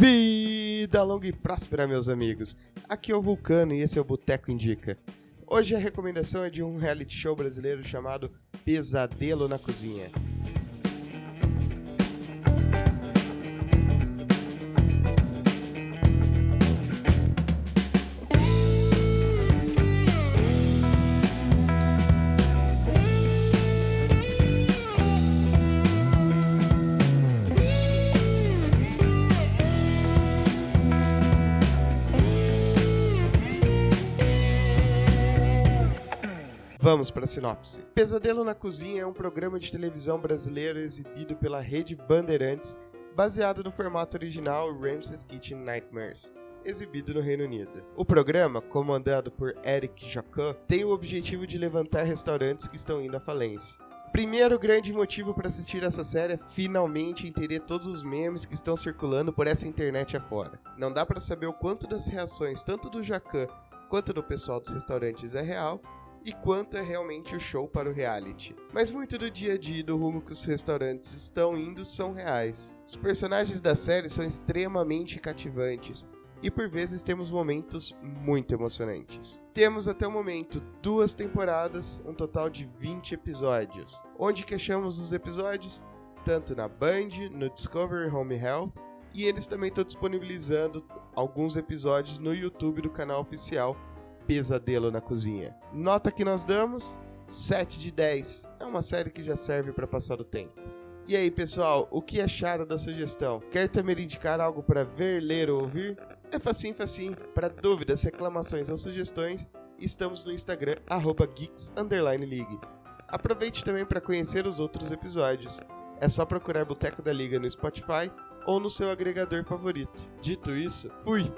Vida longa e próspera, meus amigos. Aqui é o Vulcano e esse é o Boteco Indica. Hoje a recomendação é de um reality show brasileiro chamado Pesadelo na Cozinha. Vamos para a sinopse. Pesadelo na Cozinha é um programa de televisão brasileiro exibido pela rede Bandeirantes, baseado no formato original Ramses Kitchen Nightmares, exibido no Reino Unido. O programa, comandado por Eric Jacquot, tem o objetivo de levantar restaurantes que estão indo à falência. Primeiro grande motivo para assistir essa série é finalmente entender todos os memes que estão circulando por essa internet afora. Não dá para saber o quanto das reações tanto do Jacan quanto do pessoal dos restaurantes é real e quanto é realmente o show para o reality. Mas muito do dia a dia e do rumo que os restaurantes estão indo são reais. Os personagens da série são extremamente cativantes e por vezes temos momentos muito emocionantes. Temos até o momento duas temporadas, um total de 20 episódios. Onde que achamos os episódios? Tanto na Band, no Discovery Home Health, e eles também estão disponibilizando alguns episódios no YouTube do canal oficial Pesadelo na Cozinha. Nota que nós damos: 7 de 10. É uma série que já serve para passar o tempo. E aí, pessoal, o que acharam da sugestão? Quer também indicar algo para ver, ler ou ouvir? É facinho, facinho. Para dúvidas, reclamações ou sugestões, estamos no Instagram, geeks_league. Aproveite também para conhecer os outros episódios. É só procurar Boteco da Liga no Spotify ou no seu agregador favorito. Dito isso, fui!